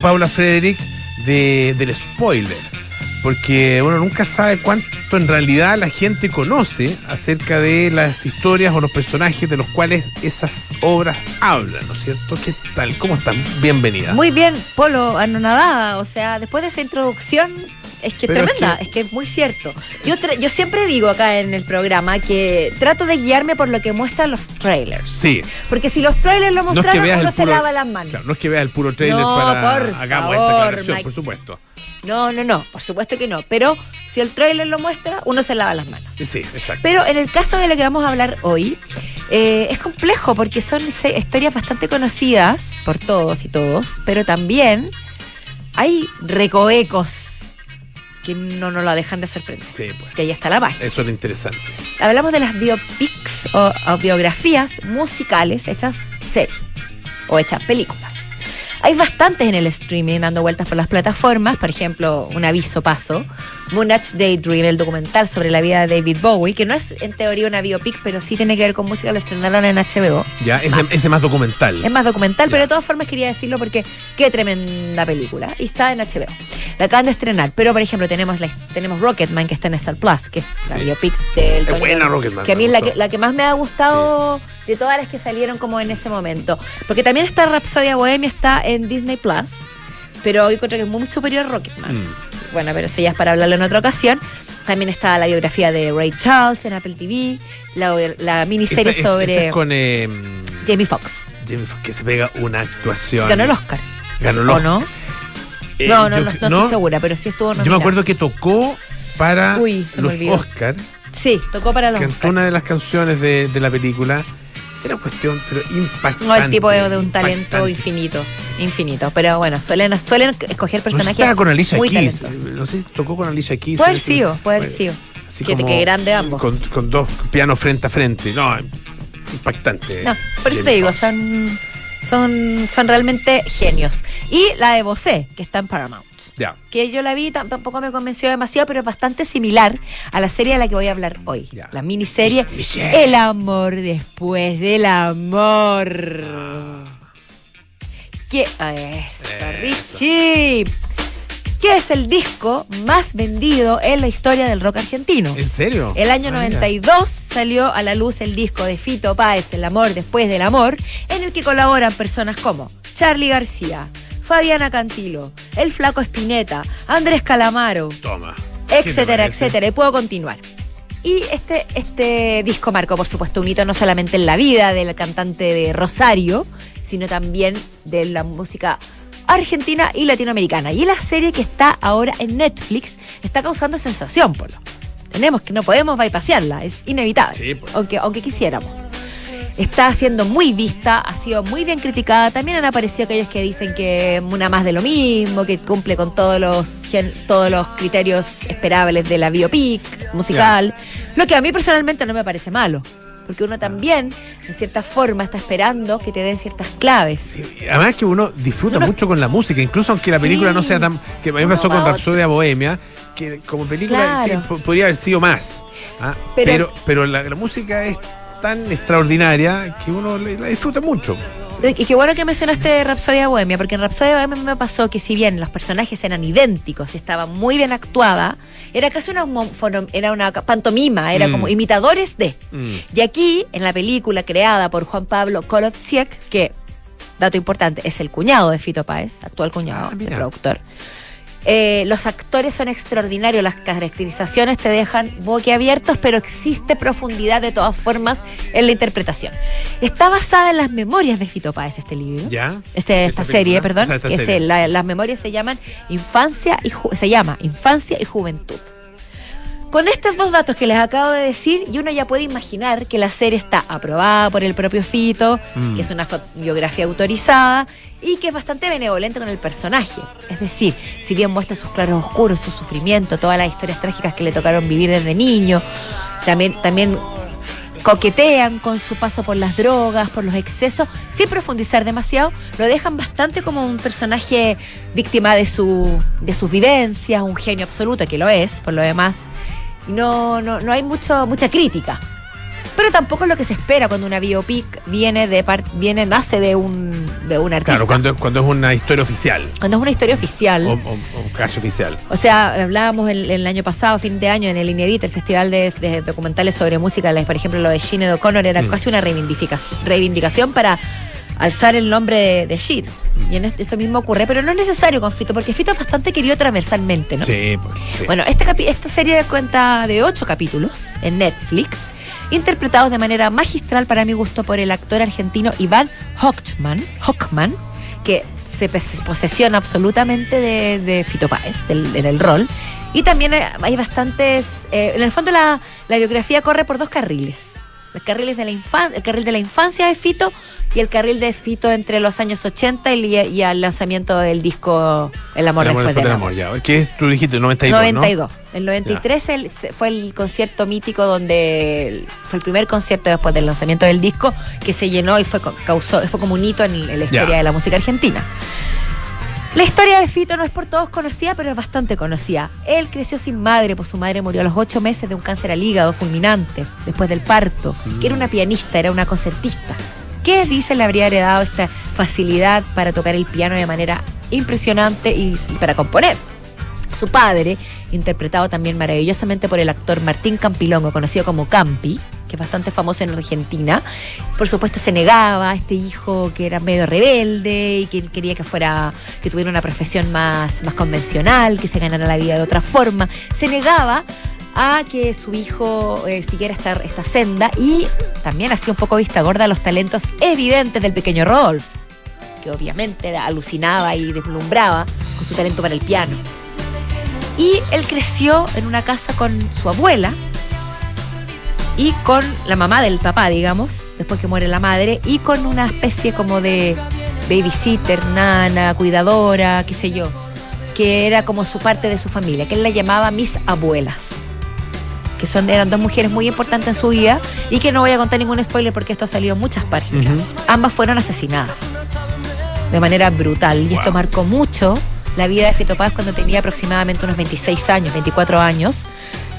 Paula Frederick de, del spoiler. Porque uno nunca sabe cuánto en realidad la gente conoce acerca de las historias o los personajes de los cuales esas obras hablan, ¿no es cierto? ¿Qué tal? ¿Cómo están? Bienvenida. Muy bien, Polo, anonadada. O sea, después de esa introducción, es que es Pero es tremenda, es que... es muy cierto. Yo, yo siempre digo acá en el programa que trato de guiarme por lo que muestran los trailers. Sí, Porque si los trailers lo no es que mostraron, veas uno se lava las manos. claro, no es que veas el puro trailer No, para por hagamos esa favor, aclaración, Mike. por supuesto. No, no, no, por supuesto que no. Pero si el trailer lo muestra, uno se lava las manos. Sí, sí, exacto. Pero en el caso de lo que vamos a hablar hoy, eh, es complejo porque son historias bastante conocidas por todos y todos, pero también hay recoecos que no nos la dejan de sorprender. Sí, pues. Que ahí está la magia. Eso es lo interesante. Hablamos de las biopics o, o biografías musicales hechas series o hechas películas. Hay bastantes en el streaming dando vueltas por las plataformas, por ejemplo, un aviso paso, Moonage Daydream, el documental sobre la vida de David Bowie, que no es en teoría una biopic, pero sí tiene que ver con música, lo estrenaron en HBO. Ya, ese, Más. ese más documental. Es más documental, Ya. pero de todas formas quería decirlo porque qué tremenda película. Y está en HBO. La acaban de estrenar. Pero, por ejemplo, tenemos, la, tenemos Rocketman, que está en Star Plus, que es la Sí. biopic del... Es buena Rocketman, Que a mí es la que, la que más me ha gustado de todas las que salieron como en ese momento. Porque también está Rapsodia Bohemia, está en Disney Plus. Pero yo encuentro que es muy superior a Rocketman. Mm. Bueno, pero eso ya es para hablarlo en otra ocasión. También está la biografía de Ray Charles en Apple TV, la, la miniserie Esa es- sobre esa es con eh, Jamie Foxx. Jamie Foxx, que se pega una actuación. Ganó el Oscar. Ganó el ¿O Oscar. no? Eh, no, no, yo- no, no estoy segura, pero sí estuvo Yo me nominada. acuerdo que tocó para Uy, los. Oscar, Sí, tocó para los cantó Oscar. una de las canciones de, de la película. Es una cuestión, pero impactante. No, el tipo es de un talento infinito, infinito. Pero bueno, suelen, suelen escoger No sé si personajes estaba con Alicia muy Keys. No sé si tocó con Alicia Keys. Puede haber sido, puede haber sido. así Que, como que grande ambos. Con, con dos pianos frente a frente. No, impactante. No, por eso te digo, son, son, son realmente genios. Y la de Bosé, que está en Paramount. Ya, Que yo la vi, tam- tampoco me convenció demasiado, pero es bastante similar a la serie de la que voy a hablar hoy. Ya. La miniserie Michelle. El amor después del amor. ¿Qué es Eso. Richie? ¿Qué es el disco más vendido en la historia del rock argentino? ¿En serio? El año Ah, mira. 92 salió a la luz el disco de Fito Páez, El amor después del amor, en el que colaboran personas como Charlie García, Fabiana Cantilo, El Flaco Espineta, Andrés Calamaro, Toma. ¿Qué te etcétera, etcétera. Y puedo continuar. Y este, este disco marcó, por supuesto, un hito no solamente en la vida del cantante de Rosario, sino también de la música argentina y latinoamericana. Y la serie que está ahora en Netflix está causando sensación, Polo. Tenemos que no podemos bypasearla, es inevitable, Sí, pues. aunque, aunque quisiéramos. Está siendo muy vista, ha sido muy bien criticada. También han aparecido aquellos que dicen que una más de lo mismo, que cumple con todos los, todos los criterios esperables de la biopic musical. Lo que a mí personalmente no me parece malo. Porque uno también, en cierta forma, está esperando que te den ciertas claves. Sí, además que uno disfruta Uno- mucho con la música, incluso aunque la Sí. película no sea tan... Que a mí me pasó con va a Rapsodia Bohemia, que como película Claro. sí, po- podría haber sido más. ¿ah? Pero- Pero, pero, la, la música es tan extraordinaria que uno la disfruta mucho. Y qué bueno que mencionaste Rapsodia Bohemia, porque en Rapsodia Bohemia me pasó que si bien los personajes eran idénticos, estaba muy bien actuada, era casi una, era una pantomima, era Mm. como imitadores de. Mm. Y aquí, en la película creada por Juan Pablo Kolodziek, que, dato importante, es el cuñado de Fito Páez, actual cuñado Ah, mira. productor, eh, los actores son extraordinarios, las caracterizaciones te dejan boquiabiertos, pero existe profundidad de todas formas en la interpretación. Está basada en las memorias de Fito Páez este libro. ¿Ya? Este, esta, Esta serie, perdón, o sea, esta que serie. es el- la- las memorias se llaman Infancia y Ju- se llama Infancia y Juventud. Con estos dos datos que les acabo de decir, y uno ya puede imaginar que la serie está aprobada por el propio Fito, Mm. que es una biografía autorizada y que es bastante benevolente con el personaje. Es decir, si bien muestra sus claros oscuros, su sufrimiento, todas las historias trágicas que le tocaron vivir desde niño, también, también coquetean con su paso por las drogas, por los excesos, sin profundizar demasiado, lo dejan bastante como un personaje víctima de, su, de sus vivencias, un genio absoluto, que lo es, por lo demás. No, no, no hay mucho, mucha crítica. pero tampoco es lo que se espera cuando una biopic viene de par- viene nace de un de un artista. Claro, cuando, cuando es una historia oficial Cuando es una historia oficial. o, o- o un caso oficial. O sea, hablábamos el, el año pasado, fin de año, en el Inédito, el festival de, de documentales sobre música, por ejemplo, lo de Sinead O'Connor era Mm. casi una reivindicación, reivindicación para alzar el nombre de, de Shit. Y en esto mismo ocurre, pero no es necesario con Fito, porque Fito es bastante querido transversalmente, ¿no? Sí, pues, sí. Bueno, capi- esta serie cuenta de ocho capítulos en Netflix, interpretados de manera magistral para mi gusto por el actor argentino Iván Hochman, Hochman que se pos- posesiona absolutamente de, de Fito Páez, del, en el rol. Y también hay, hay bastantes. eh, en el fondo, la, la biografía corre por dos carriles. El carril, de la infan- el carril de la infancia de Fito y el carril de Fito entre los años 80 y, y al lanzamiento del disco El amor, El amor después del amor. ya. ¿Qué es? Tú dijiste 92, 92. El 93 el- fue el concierto mítico donde el- fue el primer concierto después del lanzamiento del disco que se llenó y fue causó fue como un hito en, en la historia Ya. de la música argentina. La historia de Fito no es por todos conocida, pero es bastante conocida. Él creció sin madre, pues su madre murió a los ocho meses de un cáncer al hígado fulminante, después del parto, que era una pianista, era una concertista. ¿Qué dice le habría heredado esta facilidad para tocar el piano de manera impresionante y y para componer? Su padre, interpretado también maravillosamente por el actor Martín Campilongo, conocido como Campi, que es bastante famoso en Argentina, por supuesto se negaba a este hijo que era medio rebelde y que quería que fuera, que tuviera una profesión más, más convencional, que se ganara la vida de otra forma. Se negaba a que su hijo eh, siguiera esta, esta senda y también hacía un poco vista gorda a los talentos evidentes del pequeño Rodolfo que obviamente alucinaba y deslumbraba con su talento para el piano. Y él creció en una casa con su abuela y con la mamá del papá, digamos, después que muere la madre, y con una especie como de babysitter, nana, cuidadora, qué sé yo, que era como su parte de su familia, que él la llamaba mis abuelas que son, eran dos mujeres muy importantes en su vida y que no voy a contar ningún spoiler porque esto ha salido en muchas páginas. Ambas fueron asesinadas de manera brutal y esto marcó mucho la vida de Fito Páez cuando tenía aproximadamente unos 26 años, 24 años,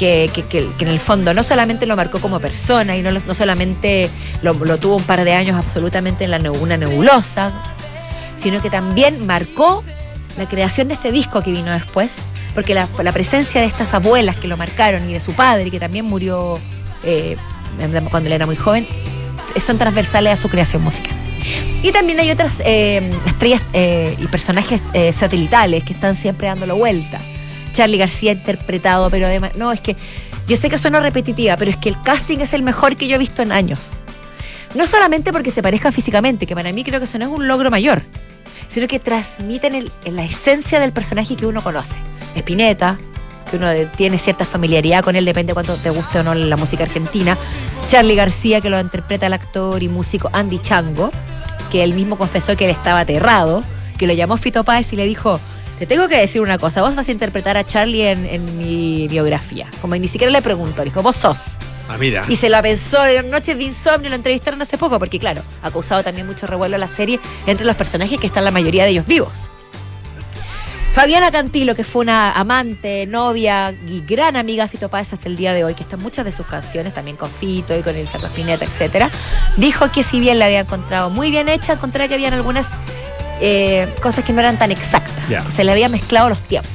que, que- que- en el fondo no solamente lo marcó como persona y no, no solamente lo, tuvo un par de años absolutamente en la, una nebulosa, sino que también marcó la creación de este disco que vino después, porque la, la presencia de estas abuelas que lo marcaron y de su padre, que también murió eh, cuando él era muy joven, son transversales a su creación musical. Y también hay otras eh, estrellas eh, y personajes eh, satelitales que están siempre dándolo vuelta. Charlie García interpretado, pero además, no, es que yo sé que suena repetitiva, pero es que el casting es el mejor que yo he visto en años. No solamente porque se parezcan físicamente, que para mí creo que eso no es un logro mayor, sino que transmiten el- la esencia del personaje que uno conoce. Spinetta, que uno de- tiene cierta familiaridad con él, depende cuánto te guste o no la música argentina. Charlie García, que lo interpreta el actor y músico Andy Chango, que él mismo confesó que él estaba aterrado, que lo llamó Fito Páez y le dijo, te tengo que decir una cosa, vos vas a interpretar a Charlie en, en mi biografía. Como ni siquiera le preguntó, le dijo, vos sos. Ah, mira. Y se la pensó en Noches de Insomnio, lo entrevistaron hace poco, porque claro, ha causado también mucho revuelo la serie entre los personajes que están la mayoría de ellos vivos. Fabiana Cantilo, que fue una amante, novia y gran amiga de Fito Páez hasta el día de hoy, que están muchas de sus canciones, también con Fito y con el Carlos Pineta, etcétera, dijo que si bien la había encontrado muy bien hecha, encontraba que habían algunas eh, cosas que no eran tan exactas. Se le había mezclado los tiempos.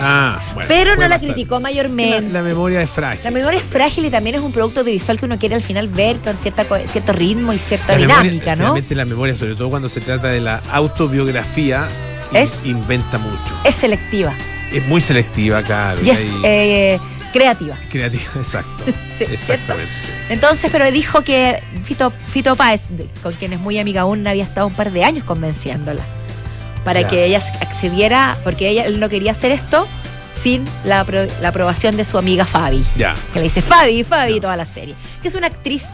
Ah, bueno. Pero no la pasar. criticó mayormente. la memoria es frágil. La memoria es frágil y también es un producto audiovisual que uno quiere al final ver con cierta, cierto ritmo y cierta La memoria- dinámica, ¿no? La memoria, sobre todo cuando se trata de la autobiografía, in- Es- inventa mucho. Es selectiva Es muy selectiva, claro. y hay- eh, creativa. creativa, exacto. Sí, Exactamente. sí. Entonces, pero dijo que Fito, Fito Páez, con quien es muy amiga aún, había estado un par de años convenciéndola para que ella accediera, porque ella él no quería hacer esto sin la, apro- la aprobación de su amiga Fabi. Ya. que le dice Fabi, Fabi, toda la serie. Que es una actriz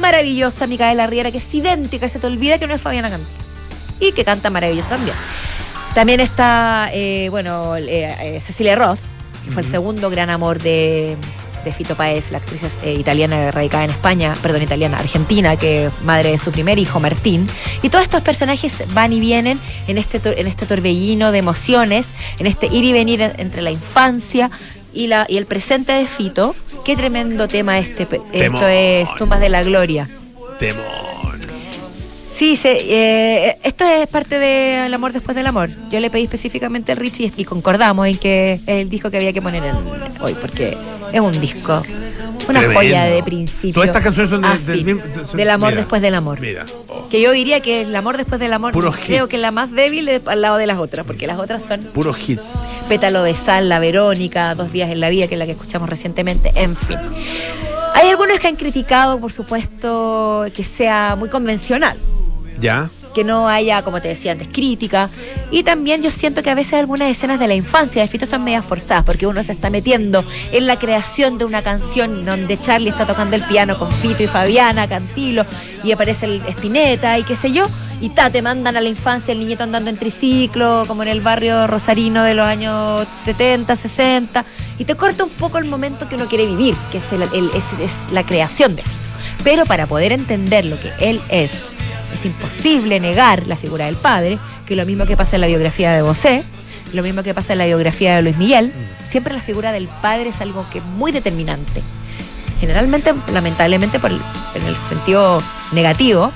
maravillosa, Micaela Riera, que es idéntica, se te olvida que no es Fabiana Cantilo. Y que canta maravilloso también. También está, eh, bueno, eh, eh, Cecilia Roth, que fue el segundo gran amor de, de Fito Páez, la actriz eh, italiana radicada en España, perdón, italiana, argentina, que madre de su primer hijo, Martín. Y todos estos personajes van y vienen en este, en este torbellino de emociones, en este ir y venir en- entre la infancia y, la, y el presente de Fito. Qué tremendo tema este. Temón. Esto es Tumbas de la Gloria. Temón. Sí, se, eh, esto es parte de El amor después del amor. Yo le pedí específicamente al Richie y concordamos en que el disco que había que poner en, hoy, porque es un disco, una Tremendo. joya de principio. Todas estas canciones son de- a del del amor mira, después del amor. Mira. oh, Que yo diría que el amor después del amor, Puros creo hits. que la más débil es al lado de las otras, porque las otras son puros hits. Pétalo de Sal, La Verónica, Dos Días en la Vida, que es la que escuchamos recientemente, en fin. Hay algunos que han criticado, por supuesto, que sea muy convencional Que no haya, como te decía antes, crítica. Y también yo siento que a veces algunas escenas de la infancia de Fito son medias forzadas, porque uno se está metiendo en la creación de una canción donde Charlie está tocando el piano con Fito y Fabiana, Cantilo, y aparece el Espineta y qué sé yo. Y ta, te mandan a la infancia el niñito andando en triciclo, como en el barrio rosarino de los años 70, 60, y te corta un poco el momento que uno quiere vivir, que es la creación de Fito. Pero para poder entender lo que él es, es imposible negar la figura del padre, que lo mismo que pasa en la biografía de Bosé, lo mismo que pasa en la biografía de Luis Miguel. Siempre la figura del padre es algo que es muy determinante. Generalmente, lamentablemente, por el- en el sentido negativo,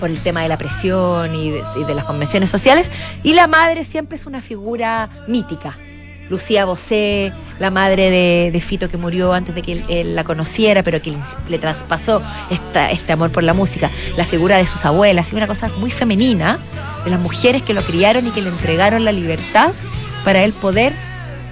por el tema de la presión y de, y de las convenciones sociales. Y la madre siempre es una figura mítica. Lucía Bosé, la madre de, de Fito que murió antes de que él, él la conociera, pero que le, le traspasó esta- este amor por la música. La figura de sus abuelas, y una cosa muy femenina, de las mujeres que lo criaron y que le entregaron la libertad para él poder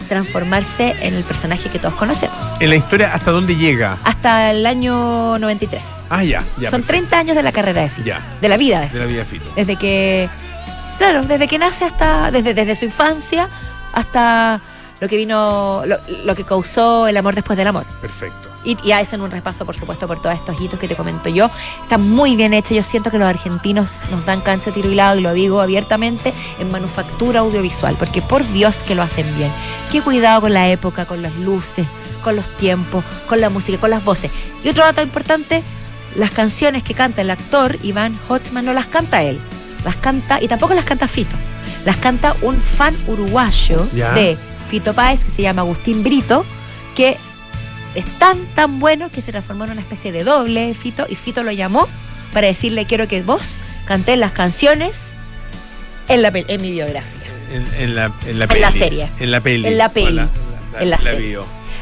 transformarse en el personaje que todos conocemos. En la historia, ¿hasta dónde llega? Hasta el año 93. Ah, ya, ya. Son perfecto. 30 años de la carrera de Fito, Ya, de la vida de Fito de la vida de Fito. desde que claro desde que nace hasta desde, desde su infancia hasta lo que vino lo, lo que causó el amor después del amor. Perfecto. y, y hacen un repaso por supuesto por todos estos hitos que te comento yo. Está muy bien hecha yo siento que los argentinos nos dan cancha tiro y lado y lo digo abiertamente en manufactura audiovisual porque por Dios que lo hacen bien. Qué cuidado con la época con las luces con los tiempos con la música con las voces. Y otro dato importante las canciones que canta el actor Iván Hochman no las canta él, las canta y tampoco las canta Fito, las canta un fan uruguayo Ya. de Fito Páez que se llama Agustín Brito, que es tan tan bueno que se transformó en una especie de doble de Fito y Fito lo llamó para decirle quiero que vos cantes las canciones en, la, en mi biografía. En, en la, en la En peli. la serie. En la peli. En la peli. En la serie.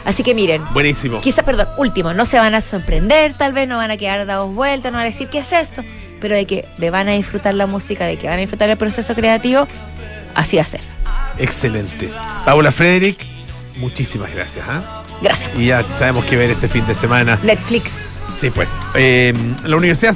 Así que miren, Buenísimo. Quizás, perdón, último, no se van a sorprender, tal vez no van a quedar dados vueltas, no van a decir qué es esto, pero de que de van a disfrutar la música, de que van a disfrutar el proceso creativo, así va a ser. Excelente. Paula Frederick, muchísimas gracias. ¿ah? Gracias. Y ya sabemos qué ver este fin de semana. Netflix. Sí, pues. Eh, la Universidad